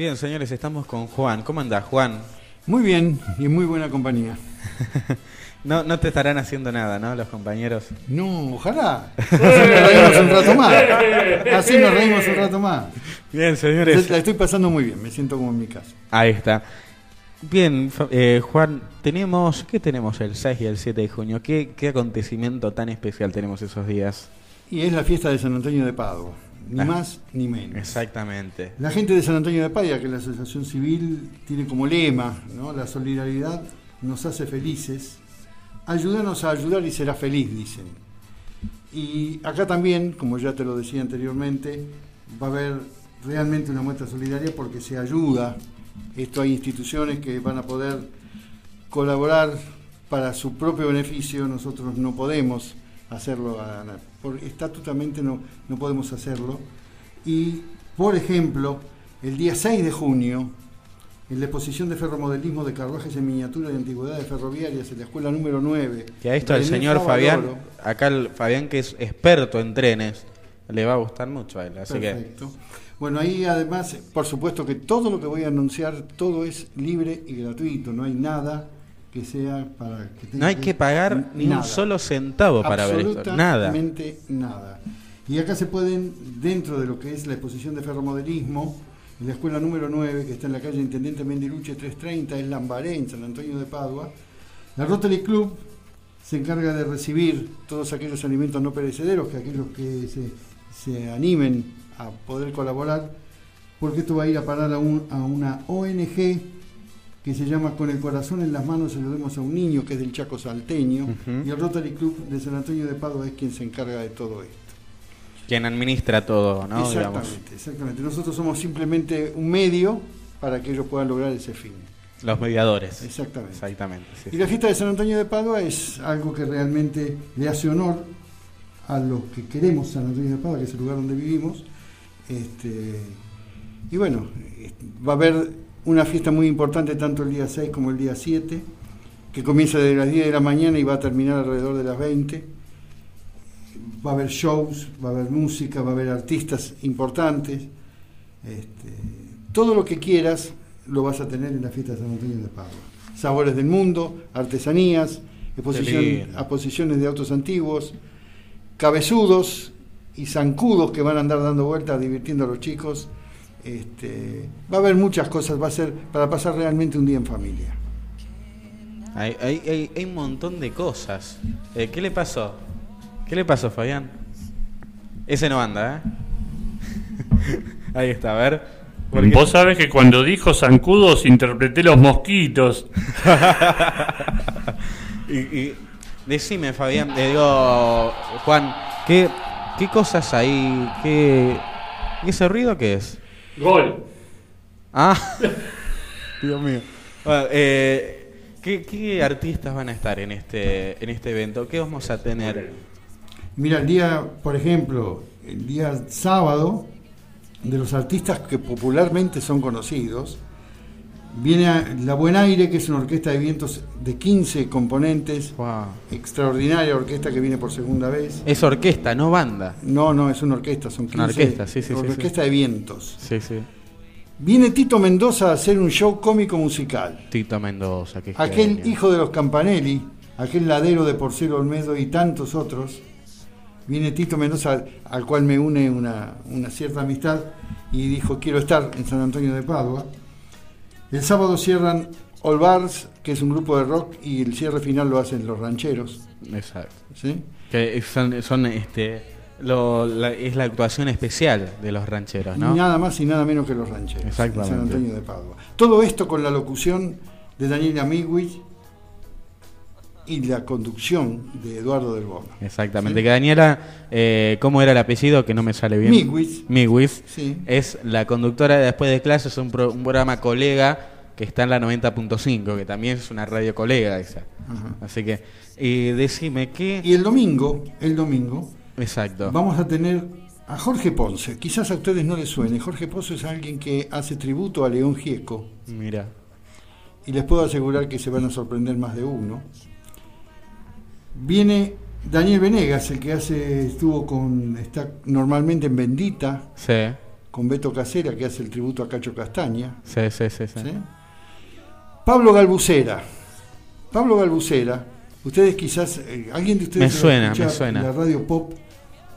Bien, señores, estamos con Juan. ¿Cómo anda, Juan? Muy bien y en muy buena compañía. no, no te estarán haciendo nada, ¿no? Los compañeros. No, ojalá. Así nos reímos un rato más. Así nos reímos un rato más. Bien, señores. La estoy pasando muy bien, me siento como en mi casa. Ahí está. Bien, eh, Juan, tenemos, ¿qué tenemos el 6 y el 7 de junio? ¿Qué, ¿Qué acontecimiento tan especial tenemos esos días? Y es la fiesta de San Antonio de Padua, ni ah, más ni menos. Exactamente. La gente de San Antonio de Padua, que la Asociación Civil tiene como lema, ¿no? la solidaridad nos hace felices, ayúdanos a ayudar y será feliz, dicen. Y acá también, como ya te lo decía anteriormente, va a haber realmente una muestra solidaria porque se ayuda esto hay instituciones que van a poder colaborar para su propio beneficio, nosotros no podemos hacerlo, por estatutamente no, no podemos hacerlo. Y, por ejemplo, el día 6 de junio, en la exposición de ferromodelismo de carruajes en miniatura de antigüedades ferroviarias en la escuela número 9. Que a esto el señor Fabián, acá el Fabián que es experto en trenes, le va a gustar mucho a él. Así Perfecto. Bueno, ahí además, por supuesto que todo lo que voy a anunciar, todo es libre y gratuito, no hay nada que sea para que No hay que, pagar ni un solo centavo para ver esto, nada. Absolutamente nada. Y acá se pueden, dentro de lo que es la exposición de ferromodelismo, en la escuela número 9, que está en la calle Intendente Mendiluche 330, es Lambaré, en San Antonio de Padua, la Rotary Club se encarga de recibir todos aquellos alimentos no perecederos, que aquellos que se, se animen a poder colaborar, porque esto va a ir a parar a, una ONG que se llama Con el corazón en las manos saludemos a un niño, que es del Chaco Salteño, y el Rotary Club de San Antonio de Padua es quien se encarga de todo esto. Quien administra todo, ¿no? Exactamente, exactamente. Nosotros somos simplemente un medio para que ellos puedan lograr ese fin. Los mediadores. Exactamente. Exactamente y la fiesta de San Antonio de Padua es algo que realmente le hace honor a los que queremos San Antonio de Padua, que es el lugar donde vivimos, este, y bueno, va a haber una fiesta muy importante tanto el día 6 como el día 7, que comienza desde las 10 de la mañana y va a terminar alrededor de las 20. Va a haber shows, va a haber música, va a haber artistas importantes. Este, todo lo que quieras lo vas a tener en la fiesta de San Antonio de Padua. Sabores del mundo, artesanías, exposiciones de autos antiguos, cabezudos, y zancudos que van a andar dando vueltas divirtiendo a los chicos. Este, va a haber muchas cosas, va a ser para pasar realmente un día en familia. Hay, hay, hay, un montón de cosas. Eh, ¿Qué le pasó? ¿Qué le pasó, Fabián? Ese no anda, ¿eh? Ahí está, a ver. Vos sabés que cuando dijo zancudos interpreté los mosquitos. y, y, decime, Fabián, le digo, Juan, ¿qué, ¿Qué cosas hay? ¿Qué, ese ruido qué es? Gol. Ah, Dios mío. Eh, ¿qué, artistas van a estar en este, en este evento? ¿Qué vamos a tener? Mira, el día, por ejemplo, el día sábado, de los artistas que popularmente son conocidos, Viene La Buen Aire, que es una orquesta de vientos de 15 componentes. Extraordinaria orquesta que viene por segunda vez. Es orquesta, no banda. No, no, es una orquesta, son 15. Una orquesta, sí, sí. Orquesta de vientos. Sí, sí. Viene Tito Mendoza a hacer un show cómico musical. Tito Mendoza, que Aquel hijo de los Campanelli, aquel ladero de Porcelo Olmedo y tantos otros. Viene Tito Mendoza, al cual me une una, una cierta amistad, y dijo: Quiero estar en San Antonio de Padua el sábado cierran All Bars, que es un grupo de rock, y el cierre final lo hacen los rancheros. Exacto. ¿Sí? Que son, este, es la actuación especial de los rancheros, ¿no? nada más y nada menos que los rancheros. Exactamente. San Antonio de Padua. Todo esto con la locución de Daniel Amigui y la conducción de Eduardo del Bono. Exactamente, que Daniela, eh, ¿cómo era el apellido? Que no me sale bien. Miguis. Miguis. Sí. Es la conductora de Después de Clases, un, un programa colega que está en la 90.5, que también es una radio colega esa. Así que, y decime qué... Y el domingo, el domingo... Exacto. Vamos a tener a Jorge Ponce. Quizás a ustedes no les suene. Jorge Ponce es alguien que hace tributo a León Gieco. Mira. Y les puedo asegurar que se van a sorprender más de uno. Viene Daniel Venegas, el que hace estuvo con está normalmente en Bendita. Sí. con Beto Casera, que hace el tributo a Cacho Castaña. Sí, sí, sí. sí. Pablo Galbucera. Pablo Galbucera, ustedes quizás, eh, alguien de ustedes Me suena, me suena. la radio pop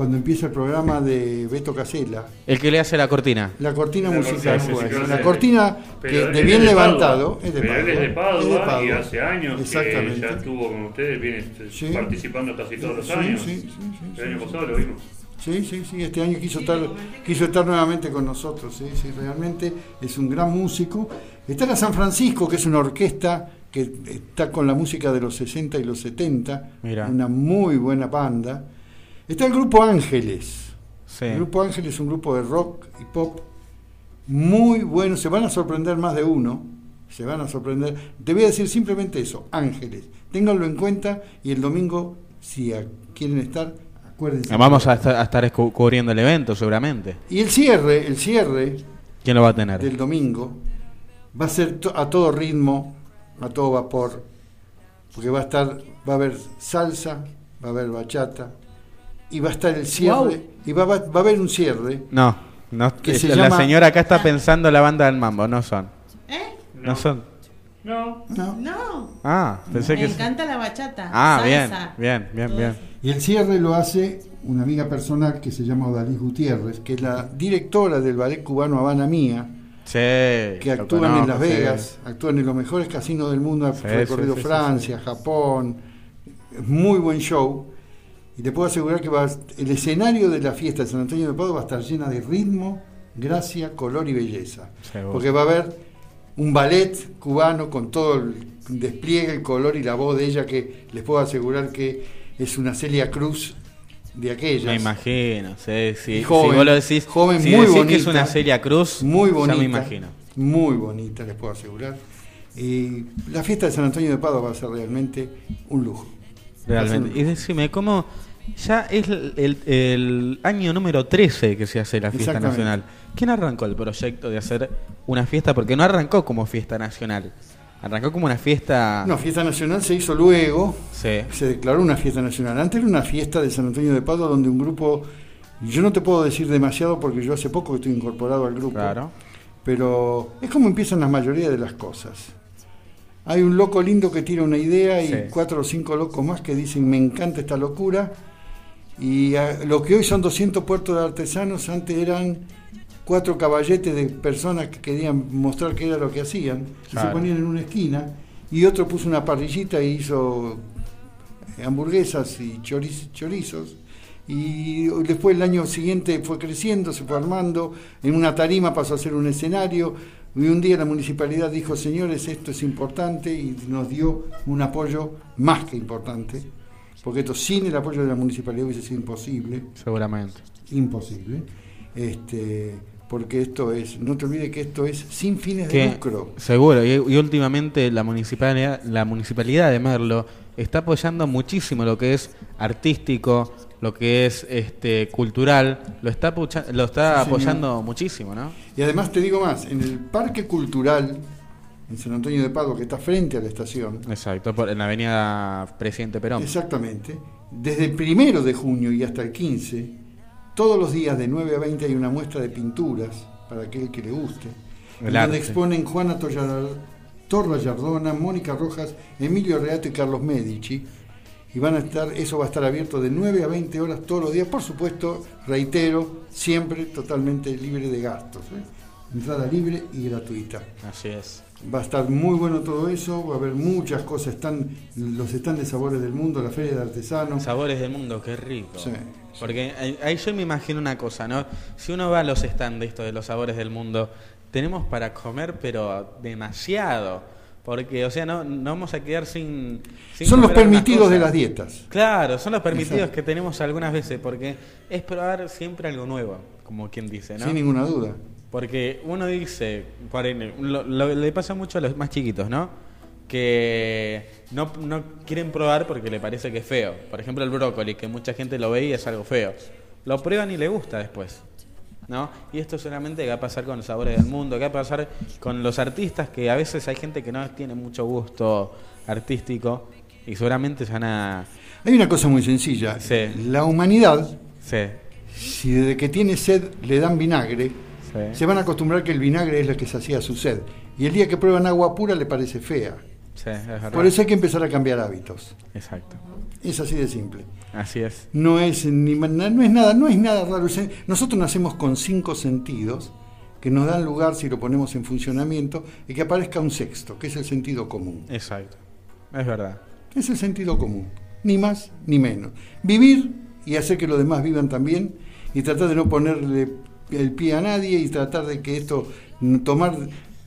cuando empieza el programa de Beto Casella. El que le hace la cortina. La cortina La musical, cortina musical, esa. La sí. cortina que de bien de levantado Padua. es de Pero él es de Padua, es de y Padua. hace años que Exactamente. ya estuvo con ustedes, viene este, Sí. participando casi todos los Sí, años. sí, sí, sí, el año sí, pasado lo vimos. Sí, sí, sí, este año quiso estar, quiso estar nuevamente con nosotros, sí, sí, realmente es un gran músico. Está la San Francisco, que es una orquesta que está con la música de los 60 y los 70, Mira. una muy buena banda. Está el grupo Ángeles. Sí. El grupo Ángeles es un grupo de rock y pop muy bueno, se van a sorprender más de uno, se van a sorprender. Te voy a decir simplemente eso, Ángeles, ténganlo en cuenta y el domingo, si quieren estar, acuérdense. Vamos a estar, a estar cu- cubriendo el evento, seguramente. Y el cierre, el cierre ¿Quién lo va a tener? del domingo va a ser to- a todo ritmo, a todo vapor, porque va a estar, va a haber salsa, va a haber bachata y va a estar el cierre y va, va- va a haber un cierre. No, no Que es- se la llama- señora acá está pensando la banda del mambo, no son. ¿Eh? No, son. No. ¿no? No. Ah, pensé Me que. encanta la bachata. Ah, bien, salsa, bien, bien, bien. eso. Y el cierre lo hace una amiga personal que se llama Odalí Gutiérrez, que es la directora del ballet cubano Habana Mía, Sí. que actúan en Las sí. Vegas, actúan en los mejores casinos del mundo, ha Sí, recorrido sí, sí, Francia, Japón, es muy buen show. Y te puedo asegurar que va, el escenario de la fiesta de San Antonio de Padua va a estar llena de ritmo, gracia, color y belleza. Seguro. Porque va a haber un ballet cubano con todo el despliegue, el color y la voz de ella que les puedo asegurar que es una Celia Cruz de aquellas. Me imagino, sí, sí. Joven, si vos lo decís, joven, si muy decís que bonita, es una Celia Cruz, Muy bonita. ya me imagino. Muy bonita, les puedo asegurar. Y la fiesta de San Antonio de Padua va a ser realmente un lujo. Realmente. Y decime, ¿cómo ya es el, el- el año número 13 que se hace la fiesta nacional? ¿Quién arrancó el proyecto de hacer una fiesta? Porque no arrancó como fiesta nacional, arrancó como una fiesta... No, fiesta nacional se hizo luego, Sí, se declaró una fiesta nacional. Antes era una fiesta de San Antonio de Padua donde un grupo, yo no te puedo decir demasiado porque yo hace poco estoy incorporado al grupo, claro. pero es como empiezan la mayoría de las cosas. Hay un loco lindo que tira una idea y Sí. cuatro o cinco locos más que dicen me encanta esta locura. Y ah, lo que hoy son 200 puertos de artesanos, antes eran cuatro caballetes de personas que querían mostrar qué era lo que hacían. Y Claro. se ponían en una esquina y otro puso una parrillita y hizo eh, hamburguesas y choriz- chorizos. Y después el año siguiente fue creciendo, se fue armando, en una tarima pasó a ser un escenario, y un día la municipalidad dijo, señores, esto es importante, y nos dio un apoyo más que importante, porque esto sin el apoyo de la municipalidad hubiese sido imposible, Seguramente. imposible, este, porque esto es, no te olvides que esto es sin fines de lucro. seguro, y, y últimamente la municipalidad, la municipalidad de Merlo está apoyando muchísimo lo que es artístico, lo que es este cultural, lo está, lo está Sí, señor. apoyando muchísimo, ¿no? Y además te digo más, en el Parque Cultural, en San Antonio de Padua, que está frente a la estación, Exacto, por, en la avenida Presidente Perón. Exactamente. Desde el primero de junio y hasta el 15, todos los días de 9 a 20 hay una muestra de pinturas para aquel que le guste. El donde exponen Juana Torra Yardona, Mónica Rojas, Emilio Reato y Carlos Medici. Y van a estar, eso va a estar abierto de 9 a 20 horas todos los días. Por supuesto, reitero, siempre totalmente libre de gastos. ¿eh? Entrada libre y gratuita. Así es. Va a estar muy bueno todo eso, va a haber muchas cosas, están los están de sabores del mundo, la feria de artesanos. Sabores del mundo, qué rico. Sí. Porque ahí- yo me imagino una cosa, ¿no? Si uno va a los stands de esto de los sabores del mundo, tenemos para comer, pero demasiado. Porque, o sea, no, no vamos a quedar sin. sin Son los permitidos de las dietas. Claro, son los permitidos Exacto. que tenemos algunas veces, porque es probar siempre algo nuevo, como quien dice, ¿no? Sin ninguna duda. Porque uno dice, lo- lo- le pasa mucho a los más chiquitos, ¿no? Que no, no quieren probar porque le parece que es feo. Por ejemplo, el brócoli, que mucha gente lo ve y es algo feo. Lo prueban y le gusta después. ¿No? Y esto solamente va a pasar con los sabores del mundo, que va a pasar con los artistas, que a veces hay gente que no tiene mucho gusto artístico y seguramente se van a... Hay una cosa muy sencilla. Sí. La humanidad, Sí, si desde que tiene sed le dan vinagre, Sí. se van a acostumbrar que el vinagre es lo que se hacía su sed. Y el día que prueban agua pura le parece fea. Sí, es verdad. Por eso hay que empezar a cambiar hábitos. Exacto. Es así de simple. Así es. No es, ni, no es nada, no es nada raro. Nosotros nacemos con cinco sentidos que nos dan lugar, si lo ponemos en funcionamiento, y que aparezca un sexto, que es el sentido común. Exacto. Es verdad. Es el sentido común, ni más ni menos. Vivir y hacer que los demás vivan también, y tratar de no ponerle el pie a nadie, y tratar de que esto, tomar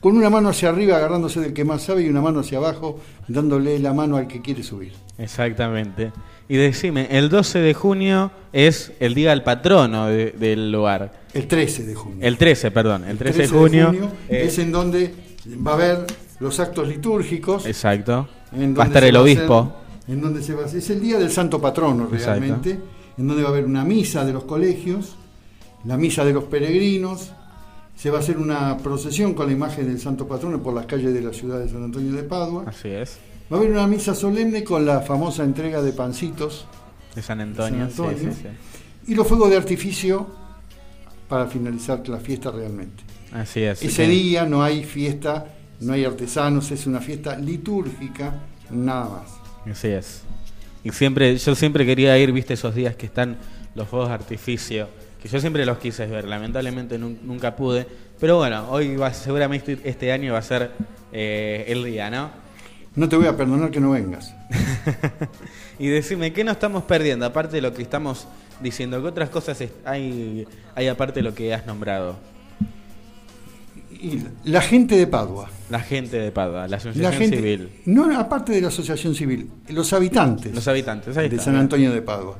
con una mano hacia arriba agarrándose del que más sabe y una mano hacia abajo dándole la mano al que quiere subir. Exactamente. Y decime, el 12 de junio es el día del patrono de- del lugar. El 13 de junio. El 13, perdón. El 13, 13 de junio. eh, es en donde va a haber los actos litúrgicos. Exacto. en Va a estar el obispo. hacer- en donde se va a hacer- es el día del santo patrono Exacto. realmente, en donde va a haber una misa de los colegios, la misa de los peregrinos, se va a hacer una procesión con la imagen del santo patrono por las calles de la ciudad de San Antonio de Padua. Así es. Va a haber una misa solemne con la famosa entrega de pancitos De San Antonio. San Antonio. Sí, sí, sí. y los fuegos de artificio para finalizar la fiesta realmente. Así es. Ese día no hay fiesta, no hay artesanos, es una fiesta litúrgica, nada más. Así es. Y siempre, yo siempre quería ir, viste, esos días que están los fuegos de artificio, que yo siempre los quise ver, lamentablemente nun- nunca pude. Pero bueno, hoy va, seguramente este año va a ser eh, el día, ¿no? No te voy a perdonar que no vengas. Y decime, ¿qué nos estamos perdiendo? Aparte de lo que estamos diciendo, ¿qué otras cosas hay, hay aparte de lo que has nombrado? Y la gente de Padua, La gente de Padua, la la asociación gente, civil, no aparte de la asociación civil, los habitantes los habitantes, ahí de está, San ¿eh? Antonio de Padua.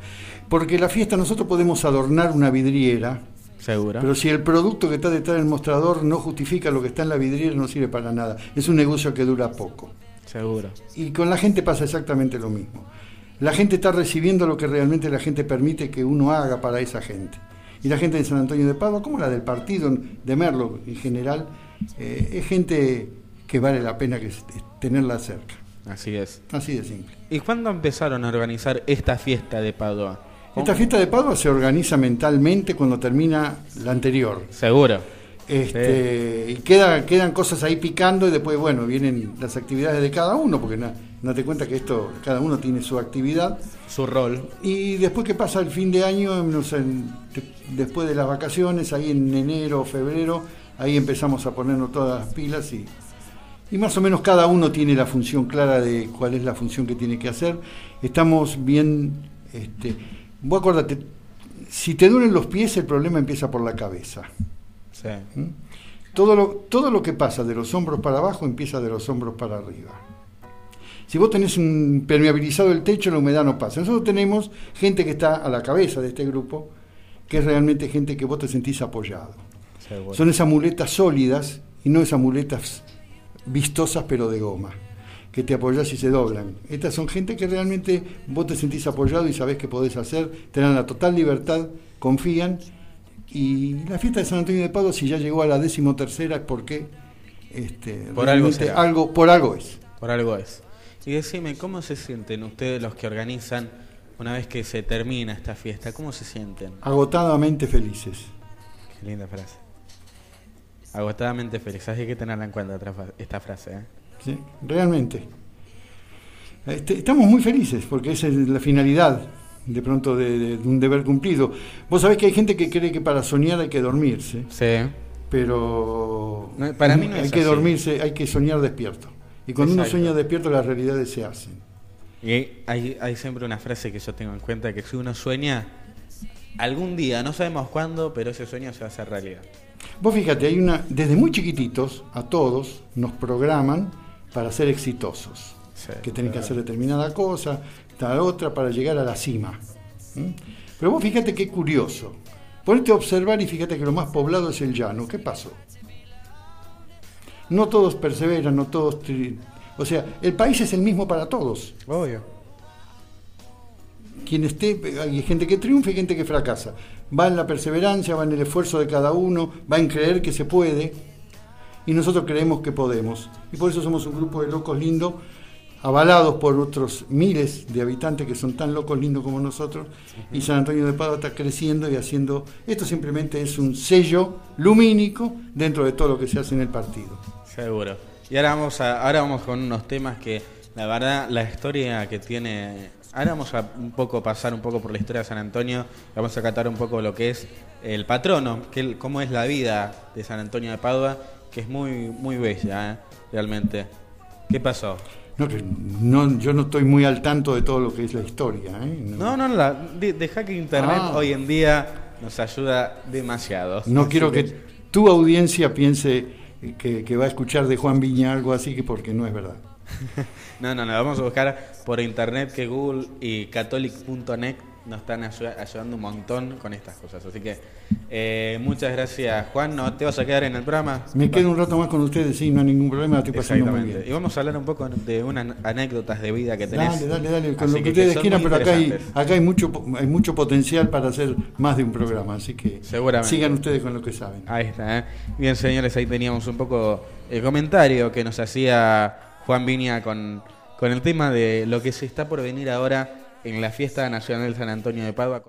Porque la fiesta nosotros podemos adornar una vidriera, Seguro. pero si el producto que está detrás del mostrador no justifica lo que está en la vidriera no sirve para nada. Es un negocio que dura poco. Seguro. Y con la gente pasa exactamente lo mismo. La gente está recibiendo lo que realmente la gente permite que uno haga para esa gente. Y la gente de San Antonio de Padua, como la del partido de Merlo en general, eh, es gente que vale la pena que, tenerla cerca. Así es. Así de simple. ¿Y cuándo empezaron a organizar esta fiesta de Padua? Esta fiesta de Padua se organiza mentalmente cuando termina la anterior. Seguro. Este, Y queda, quedan cosas ahí picando y después, bueno, vienen las actividades de cada uno, porque no, no te cuenta que esto, cada uno tiene su actividad. Su rol. Y después que pasa el fin de año, no sé, después de las vacaciones, ahí en enero o febrero, ahí empezamos a ponernos todas las pilas y, y más o menos cada uno tiene la función clara de cuál es la función que tiene que hacer. Estamos bien, este, vos acuérdate, si te duelen los pies, el problema empieza por la cabeza. Sí. ¿Mm? Todo lo, todo lo que pasa de los hombros para abajo empieza de los hombros para arriba. Si vos tenés un impermeabilizado el techo, la humedad no pasa. Nosotros tenemos gente que está a la cabeza de este grupo, que es realmente gente que vos te sentís apoyado. Seguro. Son esas muletas sólidas y no esas muletas vistosas pero de goma, que te apoyás y se doblan. Estas son gente que realmente vos te sentís apoyado y sabés que podés hacer, te dan la total libertad, confían. Y la fiesta de San Antonio de Padua, si ya llegó a la decimotercera, es porque este, Por algo será. algo, por algo es. Por algo es. Y decime, ¿cómo se sienten ustedes los que organizan una vez que se termina esta fiesta? ¿Cómo se sienten? Agotadamente felices. Qué linda frase. Agotadamente feliz. Hay que tenerla en cuenta esta frase. ¿eh? ¿Sí? Realmente. Este, estamos muy felices porque esa es la finalidad de pronto de, de- de un deber cumplido. Vos sabés que hay gente que cree que para soñar hay que dormirse, Sí. pero No, para mí no hay es que así. dormirse, hay que soñar despierto. Y cuando uno Exacto. sueña despierto las realidades se hacen. Y hay, hay siempre una frase que yo tengo en cuenta, que si uno sueña, algún día, no sabemos cuándo, pero ese sueño se va a hacer realidad. Vos fíjate, hay una, desde muy chiquititos a todos nos programan para ser exitosos. Sí, que tenés que hacer determinada cosa, tal otra para llegar a la cima. ¿Mm? Pero vos fíjate qué curioso. Ponete a observar y fíjate que lo más poblado es el llano. ¿Qué pasó? No todos perseveran, no todos... tri- O sea, el país es el mismo para todos. Obvio. Quien esté, hay gente que triunfa y gente que fracasa. Va en la perseverancia, va en el esfuerzo de cada uno, va en creer que se puede. Y nosotros creemos que podemos. Y por eso somos un grupo de locos lindos avalados por otros miles de habitantes que son tan locos, lindos como nosotros, y San Antonio de Padua está creciendo y haciendo, esto simplemente es un sello lumínico dentro de todo lo que se hace en el partido. Seguro. Y ahora vamos, a, ahora vamos con unos temas que, la verdad, la historia que tiene... Ahora vamos a un poco pasar un poco por la historia de San Antonio, vamos a catar un poco lo que es el patrono, que, cómo es la vida de San Antonio de Padua, que es muy, muy bella, ¿eh? realmente. ¿Qué pasó? No, no, yo no estoy muy al tanto de todo lo que es la historia. ¿eh? No, no, la, de- deja que Internet Ah. hoy en día nos ayuda demasiado. No quiero que tu audiencia piense que, que va a escuchar de Juan Viña algo así, que porque no es verdad. No, no, no, vamos a buscar por internet que Google y catholic.net nos están ayu- ayudando un montón con estas cosas. Así que eh, muchas gracias, Juan. ¿No te vas a quedar en el programa? Me quedo un rato más con ustedes, sí, no hay ningún problema, estoy pasando muy bien. Y vamos a hablar un poco de unas anécdotas de vida que tenés. Dale, dale, dale, con Así lo que que ustedes quieran, pero acá hay, acá hay mucho hay mucho potencial para hacer más de un programa, así que Seguramente. sigan ustedes con lo que saben. Ahí está. ¿eh? Bien, señores, ahí teníamos un poco el comentario que nos hacía Juan Viña con, con el tema de lo que se está por venir ahora en la fiesta nacional San Antonio de Padua.